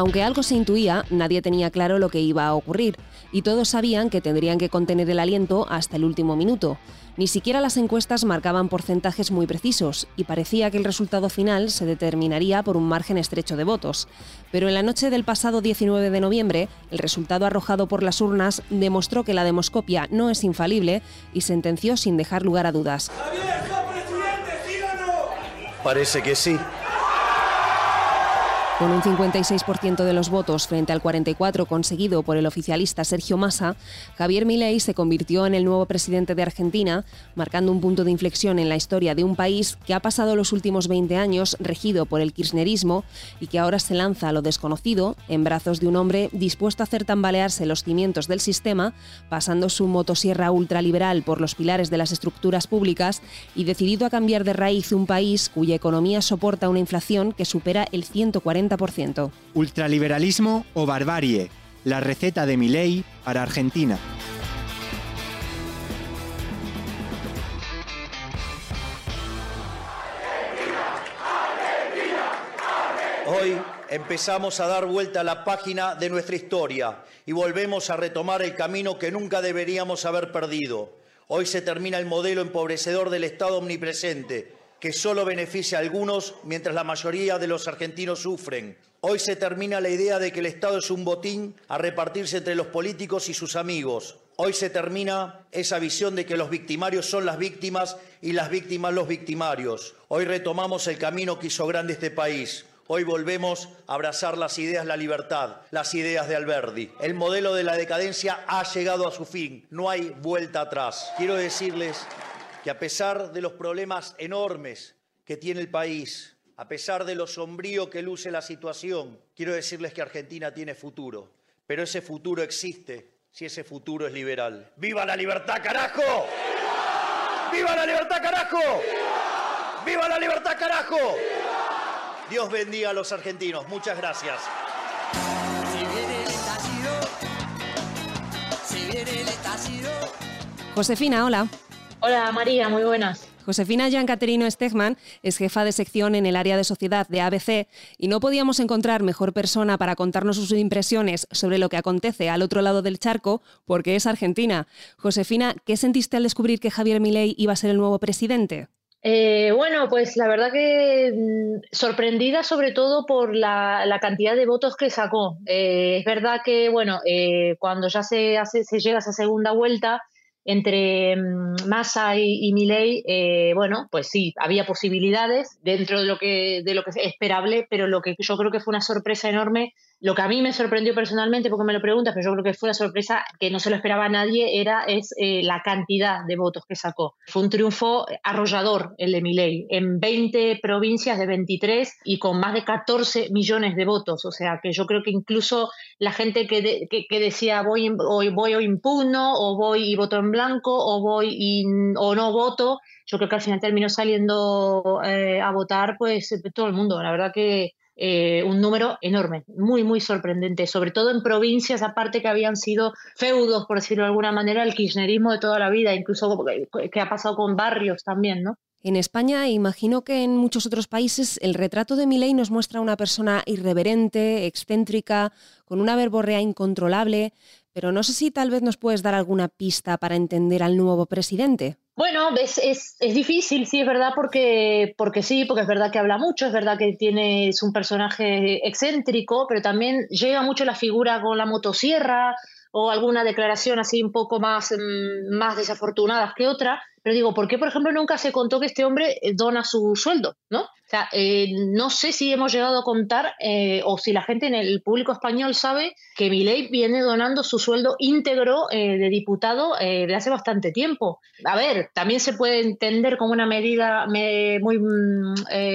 Aunque algo se intuía, nadie tenía claro lo que iba a ocurrir, y todos sabían que tendrían que contener el aliento hasta el último minuto. Ni siquiera las encuestas marcaban porcentajes muy precisos, y parecía que el resultado final se determinaría por un margen estrecho de votos. Pero en la noche del pasado 19 de noviembre, el resultado arrojado por las urnas demostró que la demoscopia no es infalible y sentenció sin dejar lugar a dudas. Parece que sí. Con un 56% de los votos frente al 44% conseguido por el oficialista Sergio Massa, Javier Milei se convirtió en el nuevo presidente de Argentina, marcando un punto de inflexión en la historia de un país que ha pasado los últimos 20 años regido por el kirchnerismo y que ahora se lanza a lo desconocido en brazos de un hombre dispuesto a hacer tambalearse los cimientos del sistema, pasando su motosierra ultraliberal por los pilares de las estructuras públicas y decidido a cambiar de raíz un país cuya economía soporta una inflación que supera el 140 Ultraliberalismo o barbarie, la receta de mi ley para Argentina. Hoy empezamos a dar vuelta a la página de nuestra historia y volvemos a retomar el camino que nunca deberíamos haber perdido. Hoy se termina el modelo empobrecedor del Estado omnipresente que solo beneficia a algunos mientras la mayoría de los argentinos sufren. Hoy se termina la idea de que el Estado es un botín a repartirse entre los políticos y sus amigos. Hoy se termina esa visión de que los victimarios son las víctimas y las víctimas los victimarios. Hoy retomamos el camino que hizo grande este país. Hoy volvemos a abrazar las ideas de la libertad, las ideas de Alberdi. El modelo de la decadencia ha llegado a su fin. No hay vuelta atrás. Quiero decirles que a pesar de los problemas enormes que tiene el país, a pesar de lo sombrío que luce la situación, quiero decirles que Argentina tiene futuro. Pero ese futuro existe si ese futuro es liberal. ¡Viva la libertad, carajo! ¡Viva la libertad, carajo! ¡Viva la libertad, carajo! Dios bendiga a los argentinos. Muchas gracias. Josefina, hola. Hola María, muy buenas. Josefina Giancaterino Stegman es jefa de sección en el área de sociedad de ABC y no podíamos encontrar mejor persona para contarnos sus impresiones sobre lo que acontece al otro lado del charco porque es argentina. Josefina, ¿qué sentiste al descubrir que Javier Milei iba a ser el nuevo presidente? Eh, bueno, pues la verdad que mm, sorprendida sobre todo por la, cantidad de votos que sacó. Eh, es verdad que, bueno, eh, cuando ya se, hace, se llega a esa segunda vuelta, entre mm, Massa y, y Milei, eh, bueno, pues sí, había posibilidades dentro de lo que de lo que es esperable, pero lo que yo creo que fue una sorpresa enorme lo que a mí me sorprendió personalmente, porque me lo preguntas, pero yo creo que fue una sorpresa que no se lo esperaba a nadie, era es eh, la cantidad de votos que sacó. Fue un triunfo arrollador el de Milei, en 20 provincias de 23 y con más de 14 millones de votos. O sea, que yo creo que incluso la gente que, que, decía voy, o voy o impugno, o voy y voto en blanco, o voy y, o no voto, yo creo que al final terminó saliendo eh, a votar pues todo el mundo. La verdad que eh, un número enorme, muy, muy sorprendente, sobre todo en provincias aparte que habían sido feudos, por decirlo de alguna manera, el kirchnerismo de toda la vida, incluso que ha pasado con barrios también, ¿no? En España, imagino que en muchos otros países, el retrato de Milei nos muestra una persona irreverente, excéntrica, con una verborrea incontrolable, pero no sé si tal vez nos puedes dar alguna pista para entender al nuevo presidente. Bueno, es, es, es, difícil, sí, es verdad, porque, porque sí, porque es verdad que habla mucho, es verdad que tiene, es un personaje excéntrico, pero también llega mucho la figura con la motosierra o alguna declaración así un poco más, mm, más desafortunada que otra. Pero digo, ¿por qué, por ejemplo, nunca se contó que este hombre eh, dona su sueldo? ¿no? O sea, eh, no sé si hemos llegado a contar eh, o si la gente en el público español sabe que Milei viene donando su sueldo íntegro de diputado de hace bastante tiempo. A ver, también se puede entender como una medida muy mm,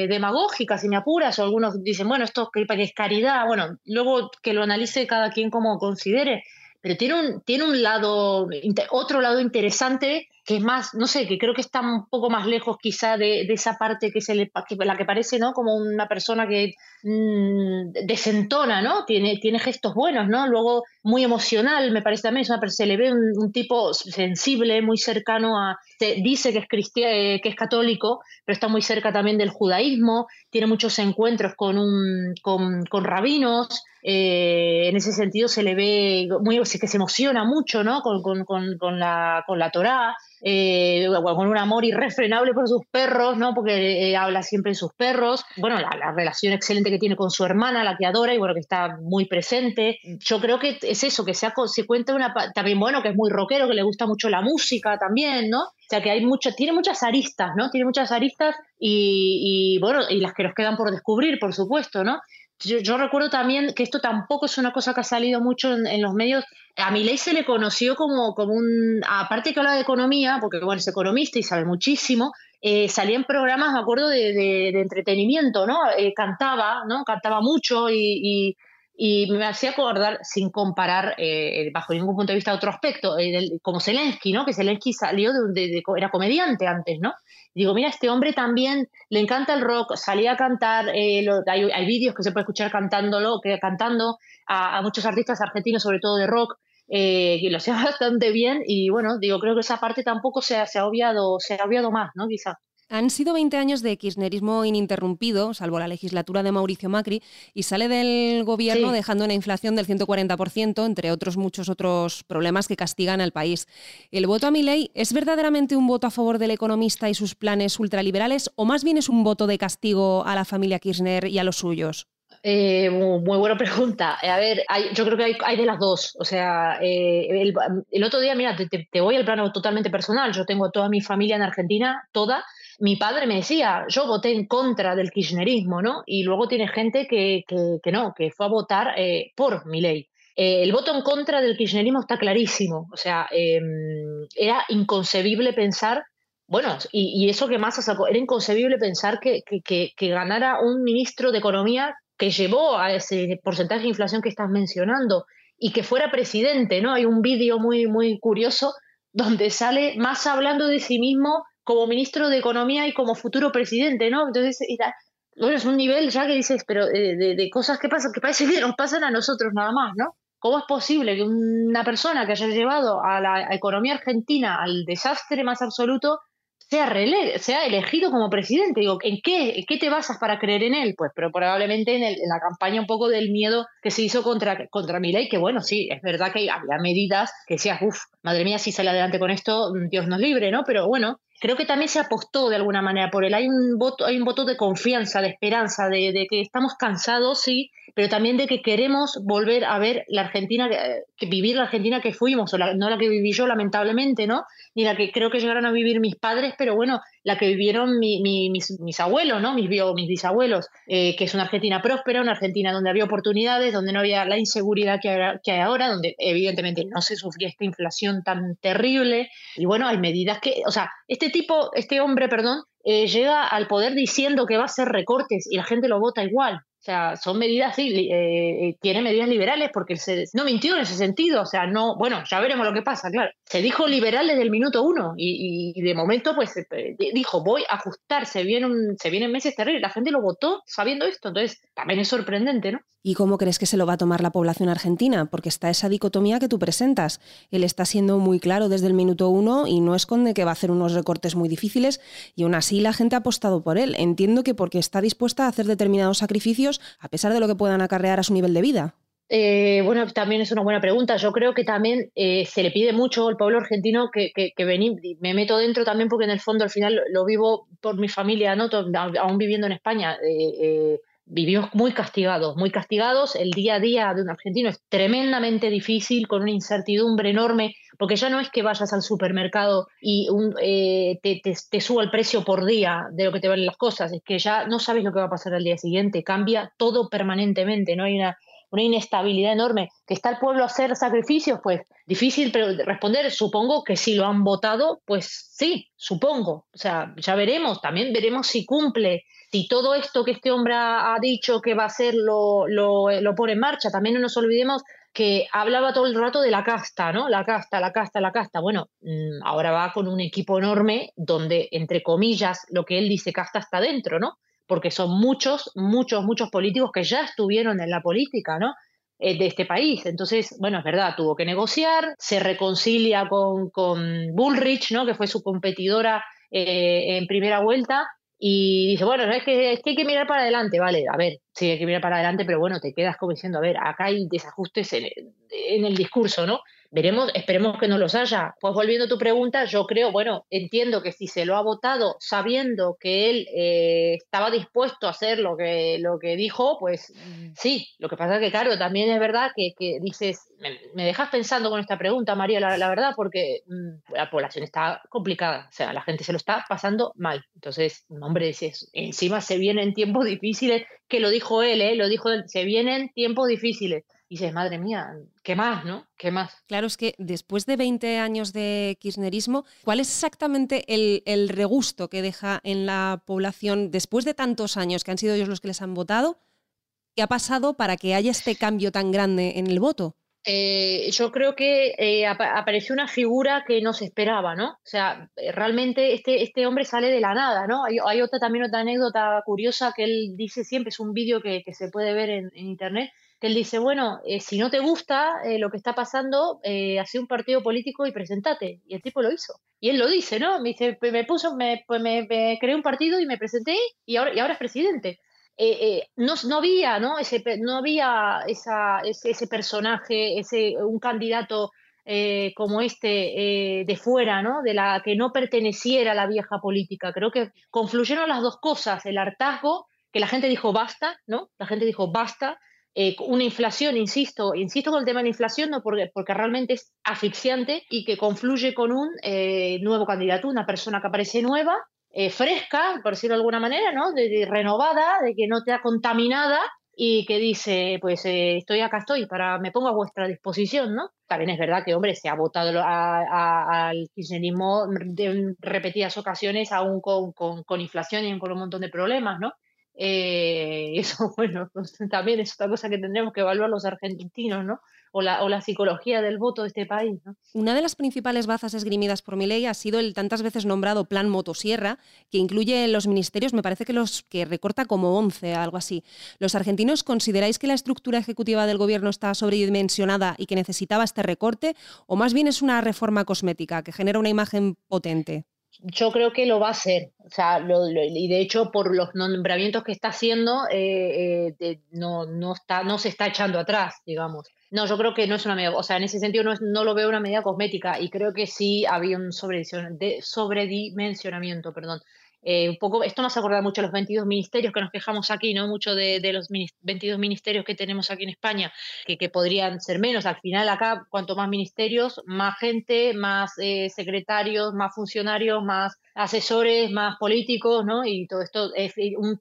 demagógica, si me apuras, o algunos dicen, bueno, esto es caridad. Bueno, luego que lo analice cada quien como considere pero tiene un, tiene un lado, otro lado interesante que es más, no sé, que creo que está un poco más lejos quizá de, esa parte que se le, la que parece, ¿no? Como una persona que mmm, desentona, ¿no? Tiene, tiene gestos buenos, ¿no? Luego muy emocional, me parece también, se le ve un, tipo sensible, muy cercano a, dice que es, cristiano, que es católico, pero está muy cerca también del judaísmo, tiene muchos encuentros con, un, con, con rabinos, eh, en ese sentido se le ve muy que se emociona mucho ¿no? con, con, con, la, con la Torá, eh, con un amor irrefrenable por sus perros, ¿no? porque eh, habla siempre de sus perros. Bueno, la, relación excelente que tiene con su hermana, la que adora y bueno, que está muy presente. Yo creo que es eso, que se, se cuenta una. También, bueno, que es muy rockero, que le gusta mucho la música también, ¿no? O sea que hay mucho, tiene muchas aristas, ¿no? Tiene muchas aristas y, y, bueno, y las que nos quedan por descubrir, por supuesto, ¿no? Yo, recuerdo también que esto tampoco es una cosa que ha salido mucho en, los medios. A ley se le conoció como, como un. Aparte que habla de economía, porque bueno, es economista y sabe muchísimo, eh, salía en programas, me acuerdo, de, de, entretenimiento, ¿no? Eh, cantaba, ¿no? Cantaba mucho y, y, me hacía acordar, sin comparar eh, bajo ningún punto de vista otro aspecto, como Zelensky, ¿no? Que Zelensky salió de, era comediante antes, ¿no? digo, mira, este hombre también le encanta el rock, salía a cantar, eh, hay, vídeos que se puede escuchar cantándolo, cantando a, muchos artistas argentinos, sobre todo de rock, eh, que lo hacía bastante bien y bueno, digo, creo que esa parte tampoco se ha, se ha obviado, se ha obviado más, ¿no? Quizá. Han sido 20 años de kirchnerismo ininterrumpido, salvo la legislatura de Mauricio Macri, y sale del gobierno dejando una inflación del 140%, entre otros muchos otros problemas que castigan al país. ¿El voto a mi ley es verdaderamente un voto a favor del economista y sus planes ultraliberales o más bien es un voto de castigo a la familia Kirchner y a los suyos? Eh, muy, buena pregunta. A ver, yo creo que hay, de las dos. O sea, eh, el, otro día, mira, te, te, voy al plano totalmente personal. Yo tengo toda mi familia en Argentina, toda, mi padre me decía, yo voté en contra del kirchnerismo, ¿no? Y luego tiene gente que, que, no, que fue a votar eh, por mi ley. Eh, el voto en contra del kirchnerismo está clarísimo. O sea, em, era inconcebible pensar, bueno, y, eso que más sacó, era inconcebible pensar que, que, que ganara un ministro de Economía que llevó a ese porcentaje de inflación que estás mencionando y que fuera presidente, ¿no? Hay un vídeo muy, muy curioso donde sale más hablando de sí mismo como ministro de Economía y como futuro presidente, ¿no? Entonces, bueno, es un nivel ya que dices, pero eh, de, cosas que pasan, que parece que nos pasan a nosotros nada más, ¿no? ¿Cómo es posible que una persona que haya llevado a la economía argentina al desastre más absoluto sea, sea elegido como presidente. Digo, ¿en qué, qué te basas para creer en él? Pues pero probablemente en, la campaña un poco del miedo que se hizo contra, contra ley, que bueno, sí, es verdad que había medidas que decías, uff, madre mía, si sale adelante con esto, Dios nos libre, ¿no? Pero bueno, creo que también se apostó de alguna manera por él. Hay un voto, hay un voto de confianza, de esperanza, de, que estamos cansados, sí, pero también de que queremos volver a ver la Argentina, que, vivir la Argentina que fuimos, o no la que viví yo lamentablemente, ¿no? Ni la que creo que llegaron a vivir mis padres, pero bueno, la que vivieron mis, abuelos, ¿no? Mis, mis bisabuelos, eh, que es una Argentina próspera, una Argentina donde había oportunidades, donde no había la inseguridad que, hay ahora, donde evidentemente no se sufría esta inflación tan terrible. Y bueno, hay medidas que, o sea, este tipo, este hombre, perdón, eh, llega al poder diciendo que va a hacer recortes y la gente lo vota igual. O sea, son medidas, sí, eh, eh, tiene medidas liberales porque se, no mintió en ese sentido. O sea, no, bueno, ya veremos lo que pasa, claro. Se dijo liberal desde el minuto uno y, de momento, pues, eh, dijo, voy a ajustar, se vienen, se vienen meses terribles. La gente lo votó sabiendo esto, entonces también es sorprendente, ¿no? ¿Y cómo crees que se lo va a tomar la población argentina? Porque está esa dicotomía que tú presentas. Él está siendo muy claro desde el minuto uno y no esconde que va a hacer unos recortes muy difíciles y aún así la gente ha apostado por él. Entiendo que porque está dispuesta a hacer determinados sacrificios a pesar de lo que puedan acarrear a su nivel de vida. Eh, bueno, también es una buena pregunta. Yo creo que también eh, se le pide mucho al pueblo argentino que, que, me meto dentro también porque en el fondo al final lo, vivo por mi familia, ¿no? aún viviendo en España. Eh, vivimos muy castigados, muy castigados. El día a día de un argentino es tremendamente difícil, con una incertidumbre enorme, porque ya no es que vayas al supermercado y eh, te, te, suba el precio por día de lo que te valen las cosas, es que ya no sabes lo que va a pasar al día siguiente, cambia todo permanentemente, no hay una, una inestabilidad enorme. ¿Que está el pueblo a hacer sacrificios? Pues difícil responder. Supongo que si lo han votado, pues sí, supongo. O sea, ya veremos, también veremos si cumple si todo esto que este hombre ha dicho que va a hacer lo, lo, pone en marcha, también no nos olvidemos que hablaba todo el rato de la casta, ¿no? La casta, la casta, la casta. Bueno, mm, ahora va con un equipo enorme donde, entre comillas, lo que él dice casta está dentro, ¿no? Porque son muchos, muchos, muchos políticos que ya estuvieron en la política, ¿no? Eh, de este país. Entonces, bueno, es verdad, tuvo que negociar, se reconcilia con, con Bullrich, ¿no? Que fue su competidora eh, en primera vuelta, y dice, bueno, es que, es que hay que mirar para adelante, vale, a ver, sí, hay que mirar para adelante, pero bueno, te quedas como diciendo, a ver, acá hay desajustes en, en el discurso, ¿no? Veremos, esperemos que no los haya. Pues volviendo a tu pregunta, yo creo, bueno, entiendo que si se lo ha votado sabiendo que él eh, estaba dispuesto a hacer lo que, lo que dijo, pues sí. Lo que pasa es que, claro, también es verdad que, que dices, me, dejas pensando con esta pregunta, María, la, verdad, porque mm, la población está complicada, o sea, la gente se lo está pasando mal. Entonces, hombre, encima se vienen tiempos difíciles, que lo dijo él, ¿eh? lo dijo él, se vienen tiempos difíciles y dices, madre mía, ¿qué más, no? ¿Qué más? Claro, es que después de 20 años de kirchnerismo, ¿cuál es exactamente el, regusto que deja en la población después de tantos años que han sido ellos los que les han votado? ¿Qué ha pasado para que haya este cambio tan grande en el voto? Eh, yo creo que eh, apareció una figura que no se esperaba, ¿no? O sea, realmente este, este hombre sale de la nada, ¿no? Hay, otra también otra anécdota curiosa que él dice siempre, es un vídeo que, se puede ver en internet, que él dice, bueno, eh, si no te gusta eh, lo que está pasando, eh, hace un partido político y presentate. Y el tipo lo hizo. Y él lo dice, ¿no? Me dice, me puso, me, pues me, creé un partido y me presenté y ahora, y ahora es presidente. no, no había, ¿no? Ese, no había esa, ese, personaje, ese, un candidato como este de fuera, ¿no? De la que no perteneciera a la vieja política. Creo que confluyeron las dos cosas, el hartazgo, que la gente dijo basta, ¿no? La gente dijo basta, eh, una inflación, insisto, insisto con el tema de la inflación, no porque, porque realmente es asfixiante y que confluye con un eh, nuevo candidato, una persona que aparece nueva, eh, fresca, por decirlo de alguna manera, ¿no? De, renovada, de que no te ha contaminada y que dice, pues estoy acá estoy, para me pongo a vuestra disposición, ¿no? También es verdad que, hombre, se ha votado al kirchnerismo en repetidas ocasiones, aún con, con, con inflación y con un montón de problemas, ¿no? Eh, eso, bueno, pues, también es otra cosa que tendremos que evaluar los argentinos, ¿no? O la, o la psicología del voto de este país. ¿no? Una de las principales bazas esgrimidas por mi ley ha sido el tantas veces nombrado Plan Motosierra, que incluye los ministerios, me parece que los que recorta como 11, algo así. ¿Los argentinos consideráis que la estructura ejecutiva del gobierno está sobredimensionada y que necesitaba este recorte? ¿O más bien es una reforma cosmética que genera una imagen potente? Yo creo que lo va a hacer. O sea, y de hecho, por los nombramientos que está haciendo, eh, eh, no, no, está, no se está echando atrás, digamos. No, yo creo que no es una medida, o sea, en ese sentido no, no lo veo una medida cosmética y creo que sí había un sobredimensionamiento, perdón, eh, un poco, esto nos acuerda mucho a los 22 ministerios que nos quejamos aquí, ¿no? Mucho de, los 22 ministerios que tenemos aquí en España, que, que, podrían ser menos. Al final, acá, cuanto más ministerios, más gente, más eh, secretarios, más funcionarios, más asesores, más políticos, ¿no? Y todo esto es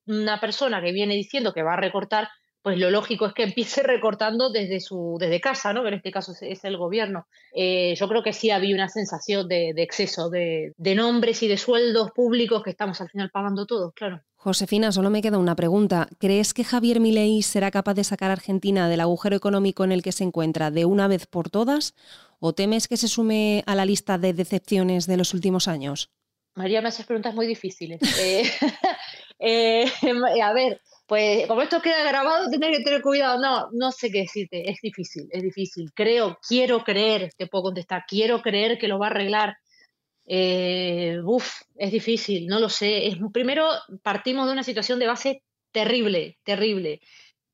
una persona que viene diciendo que va a recortar pues lo lógico es que empiece recortando desde su desde casa, ¿no? que en este caso es, el gobierno. Eh, yo creo que sí había una sensación de, exceso de, nombres y de sueldos públicos que estamos al final pagando todos, claro. Josefina, solo me queda una pregunta. ¿Crees que Javier Milei será capaz de sacar a Argentina del agujero económico en el que se encuentra de una vez por todas? ¿O temes que se sume a la lista de decepciones de los últimos años? María, me haces preguntas muy difíciles. Eh, eh, a ver, pues como esto queda grabado, tendré que tener cuidado. No, no sé qué decirte, es difícil, es difícil. Creo, quiero creer, te puedo contestar, quiero creer que lo va a arreglar. Eh, es difícil, no lo sé. Es, primero, partimos de una situación de base terrible, terrible.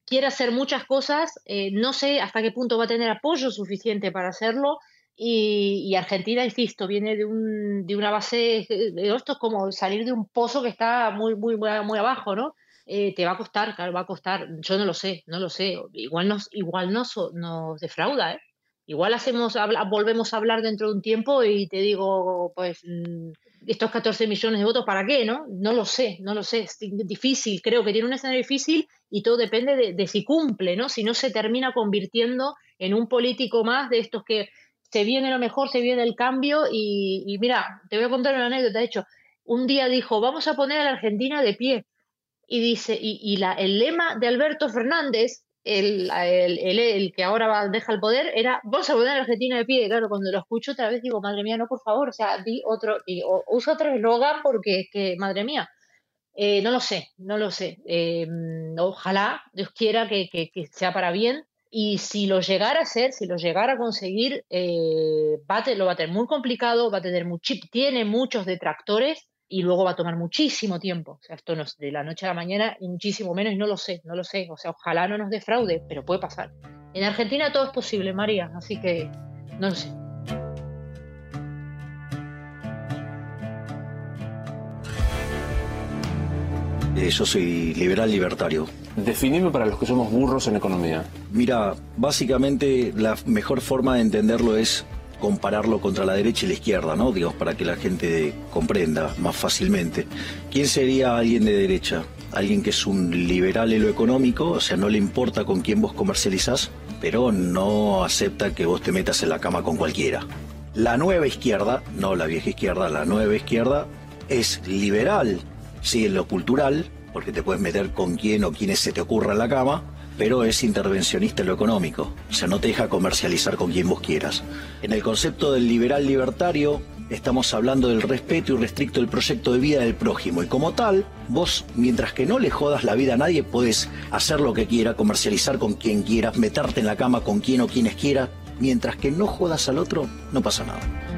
Quiere hacer muchas cosas, eh, no sé hasta qué punto va a tener apoyo suficiente para hacerlo. Y, Argentina, insisto, viene de, un, de una base, de esto es como salir de un pozo que está muy, muy, muy abajo, ¿no? Eh, te va a costar, claro, va a costar. Yo no lo sé, no lo sé. Igual nos, igual nos, nos defrauda, ¿eh? Igual hacemos, volvemos a hablar dentro de un tiempo y te digo, pues, mm, estos 14 millones de votos, ¿para qué? ¿No? No lo sé, no lo sé. Es difícil, creo que tiene un escenario difícil y todo depende de, si cumple, ¿no? Si no se termina convirtiendo en un político más de estos que se viene lo mejor, se viene el cambio y, y mira, te voy a contar una anécdota. De hecho, un día dijo, vamos a poner a la Argentina de pie y dice, y, la, el lema de Alberto Fernández el, el, que ahora deja el poder era vamos a poner a Argentina de pie. Claro, cuando lo escucho otra vez digo, madre mía, no, por favor, o sea, di otro, y, usa otro eslogan porque que, madre mía, eh, no lo sé, no lo sé. Eh, ojalá, Dios quiera que, que, sea para bien. Y si lo llegara a ser, si lo llegara a conseguir, eh, va lo va a tener muy complicado, va a tener mucho, tiene muchos detractores y luego va a tomar muchísimo tiempo. O sea, esto no es de la noche a la mañana y muchísimo menos, y no lo sé, no lo sé. O sea, ojalá no nos defraude, pero puede pasar. En Argentina todo es posible, María, así que no lo sé. Eh, yo soy liberal libertario. Definime para los que somos burros en economía. Mira, básicamente la mejor forma de entenderlo es compararlo contra la derecha y la izquierda, ¿no? Digamos, para que la gente comprenda más fácilmente. ¿Quién sería alguien de derecha? Alguien que es un liberal en lo económico, o sea, no le importa con quién vos comercializás, pero no acepta que vos te metas en la cama con cualquiera. La nueva izquierda, no la vieja izquierda, la nueva izquierda es liberal, sí, en lo cultural, porque te puedes meter con quién o quienes se te ocurra en la cama, pero es intervencionista en lo económico, o sea, no te deja comercializar con quien vos quieras. En el concepto del liberal libertario, estamos hablando del respeto irrestricto del proyecto de vida del prójimo, y como tal, vos, mientras que no le jodas la vida a nadie, puedes hacer lo que quiera, comercializar con quien quieras, meterte en la cama con quien o quienes quieras, mientras que no jodas al otro, no pasa nada.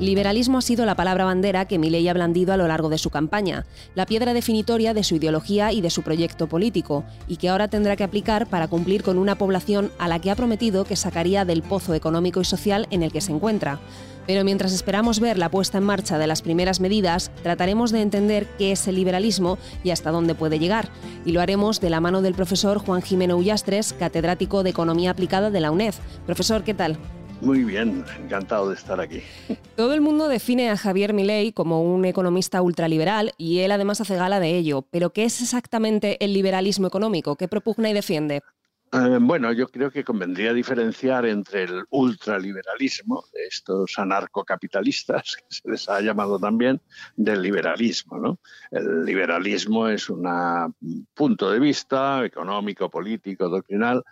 Liberalismo ha sido la palabra bandera que Milei ha blandido a lo largo de su campaña, la piedra definitoria de su ideología y de su proyecto político, y que ahora tendrá que aplicar para cumplir con una población a la que ha prometido que sacaría del pozo económico y social en el que se encuentra. Pero mientras esperamos ver la puesta en marcha de las primeras medidas, trataremos de entender qué es el liberalismo y hasta dónde puede llegar. Y lo haremos de la mano del profesor Juan Jimeno Ullastres, catedrático de Economía Aplicada de la UNED. Profesor, ¿qué tal? Muy bien, encantado de estar aquí. Todo el mundo define a Javier Milei como un economista ultraliberal y él además hace gala de ello. Pero ¿qué es exactamente el liberalismo económico? ¿Qué propugna y defiende? Eh, bueno, yo creo que convendría diferenciar entre el ultraliberalismo, de estos anarcocapitalistas, que se les ha llamado también, del liberalismo. ¿no? El liberalismo es un punto de vista económico, político, doctrinal,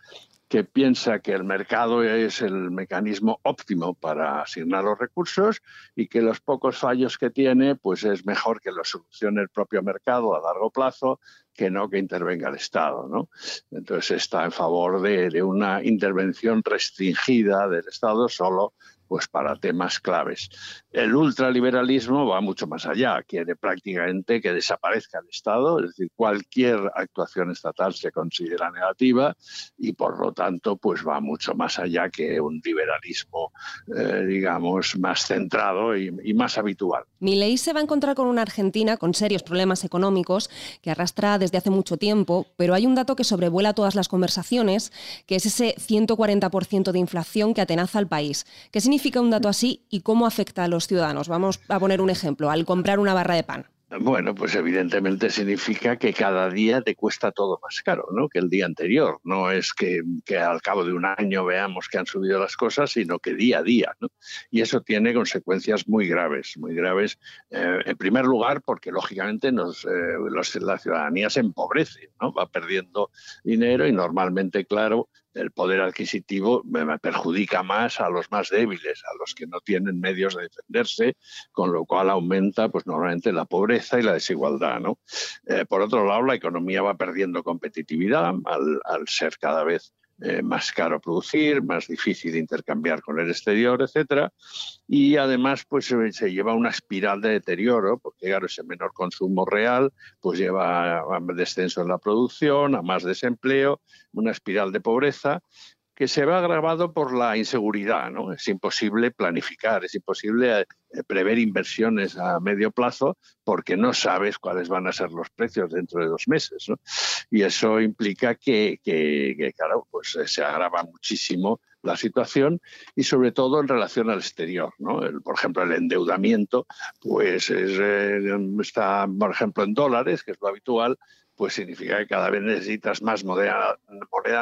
que piensa que el mercado es el mecanismo óptimo para asignar los recursos y que los pocos fallos que tiene, pues es mejor que los solucione el propio mercado a largo plazo que no que intervenga el Estado. ¿no? Entonces está en favor de, de una intervención restringida del Estado solo pues para temas claves. El ultraliberalismo va mucho más allá, quiere prácticamente que desaparezca el Estado, es decir, cualquier actuación estatal se considera negativa y por lo tanto pues va mucho más allá que un liberalismo, eh, digamos, más centrado y, y, más habitual. ley se va a encontrar con una Argentina con serios problemas económicos que arrastra desde hace mucho tiempo, pero hay un dato que sobrevuela todas las conversaciones, que es ese 140% de inflación que atenaza al país. ¿Qué significa significa un dato así y cómo afecta a los ciudadanos? Vamos a poner un ejemplo, al comprar una barra de pan. Bueno, pues evidentemente significa que cada día te cuesta todo más caro, ¿no? Que el día anterior. No es que, al cabo de un año veamos que han subido las cosas, sino que día a día, ¿no? Y eso tiene consecuencias muy graves, muy graves. Eh, en primer lugar, porque lógicamente eh, la ciudadanía se empobrece, ¿no? Va perdiendo dinero y normalmente, claro, el poder adquisitivo perjudica más a los más débiles, a los que no tienen medios de defenderse, con lo cual aumenta pues normalmente la pobreza y la desigualdad. ¿no? Eh, por otro lado, la economía va perdiendo competitividad al, al ser cada vez eh, más caro producir, más difícil intercambiar con el exterior, etcétera, y además pues se, lleva una espiral de deterioro, porque claro, ese menor consumo real pues lleva a descenso en la producción, a más desempleo, una espiral de pobreza que se ve agravado por la inseguridad. ¿no? Es imposible planificar, es imposible eh, prever inversiones a medio plazo porque no sabes cuáles van a ser los precios dentro de dos meses. ¿no? Y eso implica que, que, claro, pues eh, se agrava muchísimo la situación y sobre todo en relación al exterior. ¿no? por ejemplo, el endeudamiento pues eh, está, por ejemplo, en dólares, que es lo habitual, pues significa que cada vez necesitas más moneda,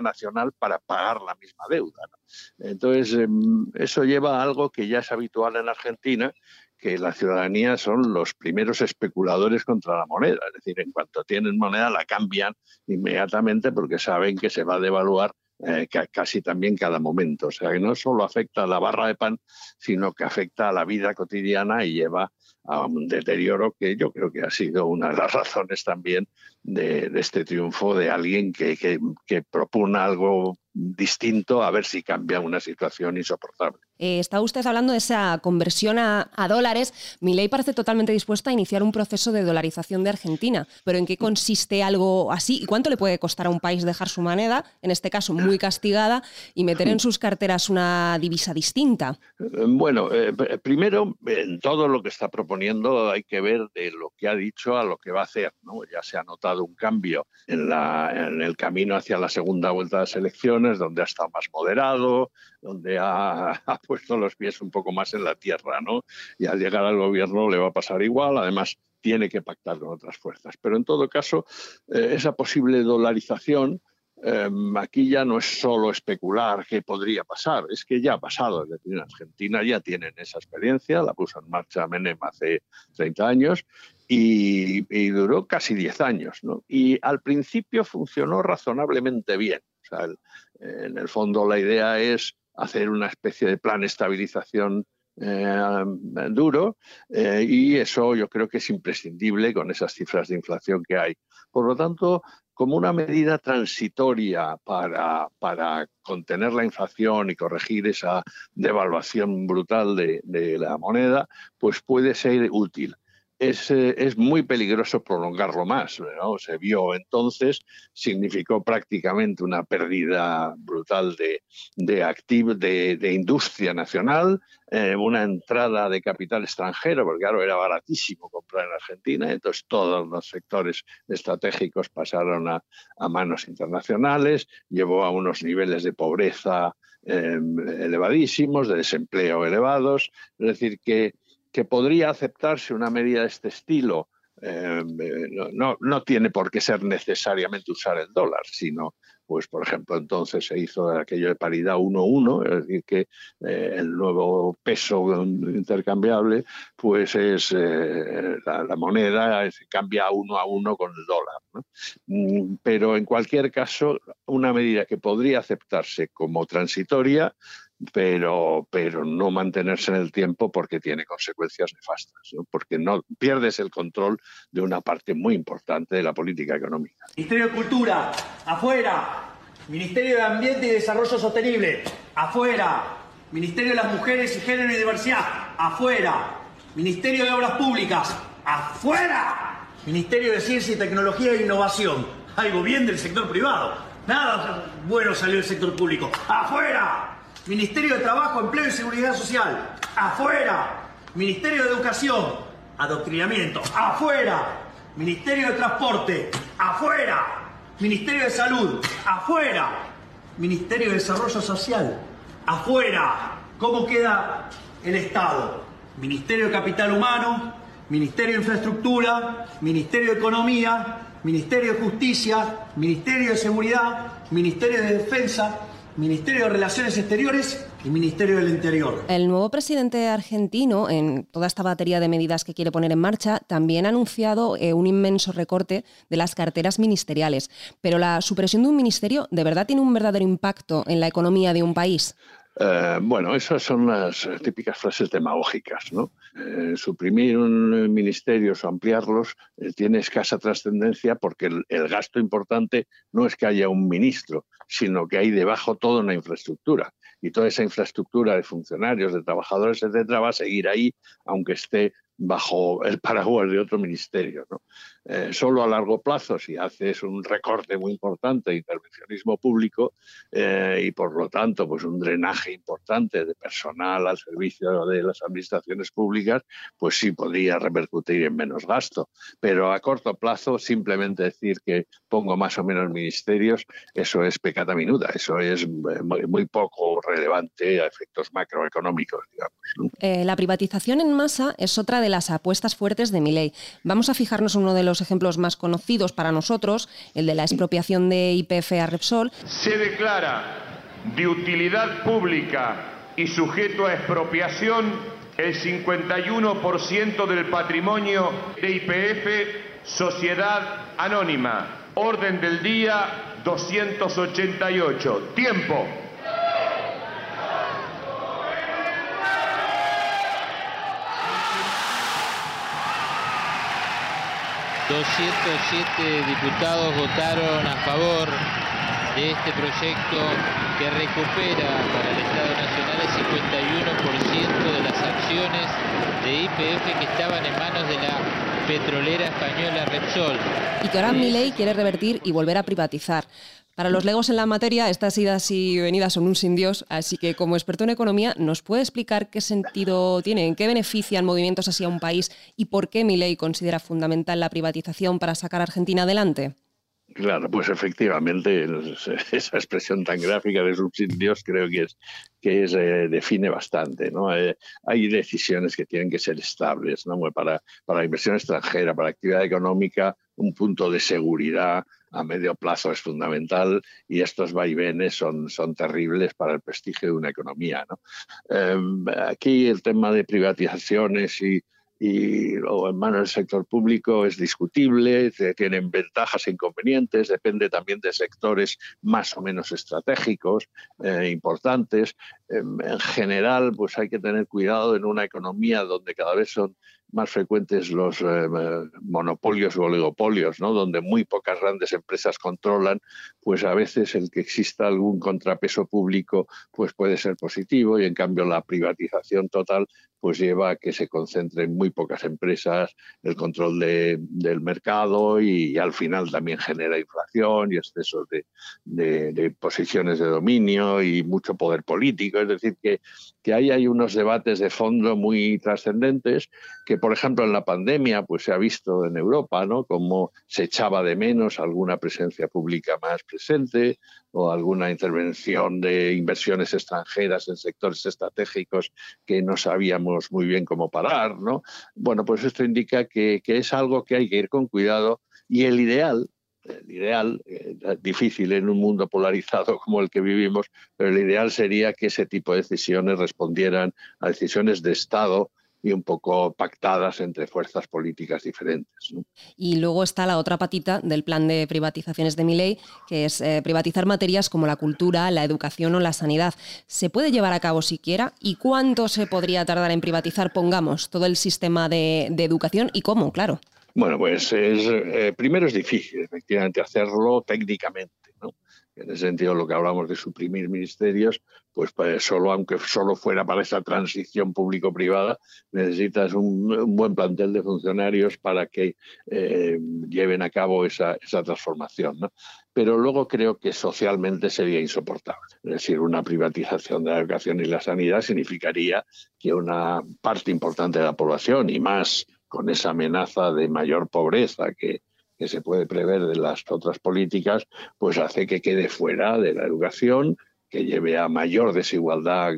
nacional para pagar la misma deuda. Entonces, em, eso lleva a algo que ya es habitual en Argentina, que la ciudadanía son los primeros especuladores contra la moneda. Es decir, en cuanto tienen moneda la cambian inmediatamente porque saben que se va a devaluar eh, casi también cada momento. O sea, que no solo afecta a la barra de pan, sino que afecta a la vida cotidiana y lleva a un deterioro que yo creo que ha sido una de las razones también de, este triunfo de alguien que, que, que propone algo distinto a ver si cambia una situación insoportable. Eh, está usted hablando de esa conversión a, dólares. Mi ley parece totalmente dispuesta a iniciar un proceso de dolarización de Argentina. Pero ¿en qué consiste algo así? ¿Y cuánto le puede costar a un país dejar su moneda, en este caso muy castigada, y meter en sus carteras una divisa distinta? Eh, bueno, eh, primero, en todo lo que está proponiendo hay que ver de lo que ha dicho a lo que va a hacer. ¿no? Ya se ha notado un cambio en, en el camino hacia la segunda vuelta de las elecciones, donde ha estado más moderado, donde ha, puesto los pies un poco más en la tierra, ¿no? Y al llegar al gobierno le va a pasar igual, además tiene que pactar con otras fuerzas. Pero en todo caso, eh, esa posible dolarización em, aquí ya no es solo especular qué podría pasar, es que ya ha pasado. Es decir, en Argentina ya tienen esa experiencia, la puso en marcha Menem hace 30 años y, duró casi 10 años. ¿no? Y al principio funcionó razonablemente bien. O sea, en el fondo la idea es hacer una especie de plan de estabilización eh, duro eh, y eso yo creo que es imprescindible con esas cifras de inflación que hay. Por lo tanto, como una medida transitoria para, para contener la inflación y corregir esa devaluación brutal de, de la moneda, pues puede ser útil es, eh, es, muy peligroso prolongarlo más. ¿no? Se vio entonces, significó prácticamente una pérdida brutal de, de, de, industria nacional, eh, una entrada de capital extranjero, porque claro, era baratísimo comprar en Argentina, entonces todos los sectores estratégicos pasaron a, manos internacionales, llevó a unos niveles de pobreza eh, elevadísimos, de desempleo elevados, es decir, que que podría aceptarse una medida de este estilo. Eh, no, no, tiene por qué ser necesariamente usar el dólar, sino, pues, por ejemplo, entonces se hizo aquello de paridad 1-1, es decir, que eh, el nuevo peso intercambiable, pues es eh, la, moneda se cambia uno a uno con el dólar. Mm, pero en cualquier caso, una medida que podría aceptarse como transitoria pero, pero no mantenerse en el tiempo porque tiene consecuencias nefastas, porque no pierdes el control de una parte muy importante de la política económica. Ministerio de Cultura, afuera. Ministerio de Ambiente y Desarrollo Sostenible, afuera. Ministerio de las Mujeres y Género y Diversidad, afuera. Ministerio de Obras Públicas, afuera. Ministerio de Ciencia y Tecnología e Innovación, algo bien del sector privado. Nada bueno salió del sector público, afuera. Ministerio de Trabajo, Empleo y Seguridad Social, afuera. Ministerio de Educación, adoctrinamiento, afuera. Ministerio de Transporte, afuera. Ministerio de Salud, afuera. Ministerio de Desarrollo Social, afuera. ¿Cómo queda el Estado? Ministerio de Capital Humano, Ministerio de Infraestructura, Ministerio de Economía, Ministerio de Justicia, Ministerio de Seguridad, Ministerio de Defensa, Ministerio de Relaciones Exteriores y Ministerio del Interior. El nuevo presidente argentino, en toda esta batería de medidas que quiere poner en marcha, también ha anunciado eh, un inmenso recorte de las carteras ministeriales. Pero la supresión de un ministerio, ¿de verdad tiene un verdadero impacto en la economía de un país? Eh, bueno, esas son las típicas frases demagógicas, ¿no? Eh, suprimir un ministerio o ampliarlos tiene escasa trascendencia porque el, gasto importante no es que haya un ministro, sino que hay debajo toda una infraestructura. Y toda esa infraestructura de funcionarios, de trabajadores, etcétera, va a seguir ahí, aunque esté bajo el paraguas de otro ministerio. ¿no? Eh, solo a largo plazo, si haces un recorte muy importante de intervencionismo público eh, y por lo tanto pues un drenaje importante de personal al servicio de las administraciones públicas, pues sí podría repercutir en menos gasto. Pero a corto plazo, simplemente decir que pongo más o menos ministerios, eso es pecata minuta, eso es eh, muy, poco relevante a efectos macroeconómicos, digamos. la privatización en masa es otra de las apuestas fuertes de mi ley. Vamos a fijarnos uno de los ejemplos más conocidos para nosotros, el de la expropiación de IPF a Repsol. Se declara de utilidad pública y sujeto a expropiación el 51% del patrimonio de IPF Sociedad Anónima. Orden del día 288. Tiempo. 207 diputados votaron a favor de este proyecto que recupera para el Estado Nacional el 51% de las acciones de IPF que estaban en manos de la petrolera española Repsol. Y que ahora Milei quiere revertir y volver a privatizar. Para los legos en la materia, estas idas y venidas son un sin Dios, así que como experto en economía, ¿nos puede explicar qué sentido tiene, en qué benefician movimientos así a un país y por qué mi ley considera fundamental la privatización para sacar a Argentina adelante? Claro, pues efectivamente esa expresión tan gráfica de subsidios creo que es que eh, define bastante. Eh, hay decisiones que tienen que ser estables ¿no? para, para la inversión extranjera, para la actividad económica, un punto de seguridad a medio plazo es fundamental y estos vaivenes son, son terribles para el prestigio de una economía. Em, aquí el tema de privatizaciones y, y o en manos del sector público es discutible, tienen ventajas e inconvenientes, depende también de sectores más o menos estratégicos, eh, importantes. Em, en general, pues hay que tener cuidado en una economía donde cada vez son más frecuentes los eh, monopolios o oligopolios, ¿no? donde muy pocas grandes empresas controlan, pues a veces el que exista algún contrapeso público pues puede ser positivo y en cambio la privatización total pues lleva a que se concentren muy pocas empresas, el control del mercado y, al final también genera inflación y excesos de, de, posiciones de dominio y mucho poder político. Es decir, que, que ahí hay unos debates de fondo muy trascendentes que, por ejemplo, en la pandemia pues se ha visto en Europa, ¿no? Como se echaba de menos alguna presencia pública más presente, o alguna intervención de inversiones extranjeras en sectores estratégicos que no sabíamos muy bien cómo parar, ¿no? Bueno, pues esto indica que, es algo que hay que ir con cuidado y el ideal, el ideal, eh, difícil en un mundo polarizado como el que vivimos, pero el ideal sería que ese tipo de decisiones respondieran a decisiones de Estado y un poco pactadas entre fuerzas políticas diferentes. Y luego está la otra patita del plan de privatizaciones de mi ley, que es eh, privatizar materias como la cultura, la educación o la sanidad. ¿Se puede llevar a cabo siquiera? ¿Y cuánto se podría tardar en privatizar, pongamos, todo el sistema de, educación y cómo, claro? Bueno, pues es, eh, primero es difícil, efectivamente, hacerlo técnicamente. En ese sentido, lo que hablamos de suprimir ministerios, pues, pues, solo, aunque solo fuera para esa transición público-privada, necesitas un, buen plantel de funcionarios para que eh, lleven a cabo esa, transformación. Pero luego creo que socialmente sería insoportable. Es decir, una privatización de la educación y la sanidad significaría que una parte importante de la población, y más con esa amenaza de mayor pobreza que, que se puede prever de las otras políticas, pues hace que quede fuera de la educación, que lleve a mayor desigualdad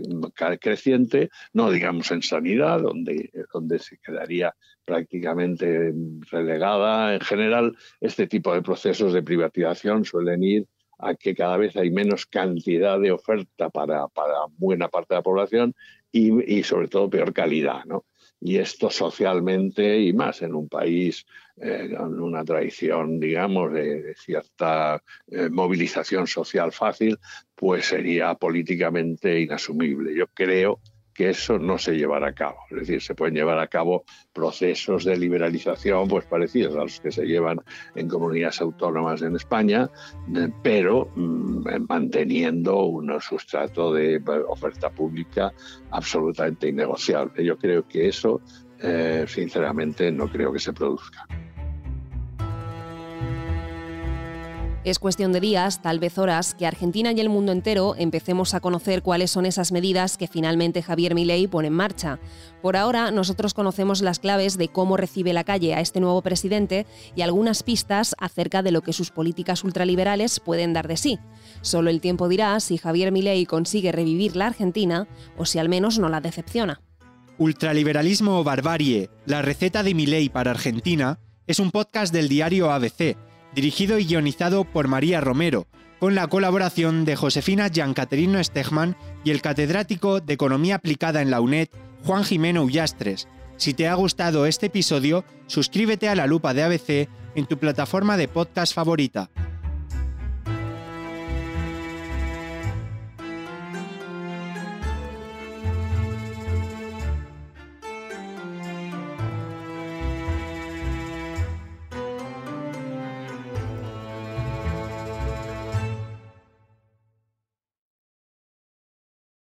creciente, no digamos en sanidad, donde, donde se quedaría prácticamente relegada. En general, este tipo de procesos de privatización suelen ir a que cada vez hay menos cantidad de oferta para, para buena parte de la población y, y sobre todo peor calidad. ¿no? Y esto socialmente y más en un país eh, con una tradición, digamos, de, cierta eh, movilización social fácil, pues sería políticamente inasumible. Yo creo que eso no se llevará a cabo. Es decir, se pueden llevar a cabo procesos de liberalización pues parecidos a los que se llevan en comunidades autónomas en España, eh, pero mm, manteniendo un sustrato de eh, oferta pública absolutamente innegociable. Yo creo que eso, eh, sinceramente, no creo que se produzca. Es cuestión de días, tal vez horas, que Argentina y el mundo entero empecemos a conocer cuáles son esas medidas que finalmente Javier Milei pone en marcha. Por ahora, nosotros conocemos las claves de cómo recibe la calle a este nuevo presidente y algunas pistas acerca de lo que sus políticas ultraliberales pueden dar de sí. Solo el tiempo dirá si Javier Milei consigue revivir la Argentina o si al menos no la decepciona. Ultraliberalismo o barbarie, la receta de Milei para Argentina, es un podcast del diario ABC dirigido y guionizado por María Romero, con la colaboración de Josefina Giancaterino Stegman y el catedrático de Economía Aplicada en la UNED, Juan Jimeno Ullastres. Si te ha gustado este episodio, suscríbete a la lupa de ABC en tu plataforma de podcast favorita.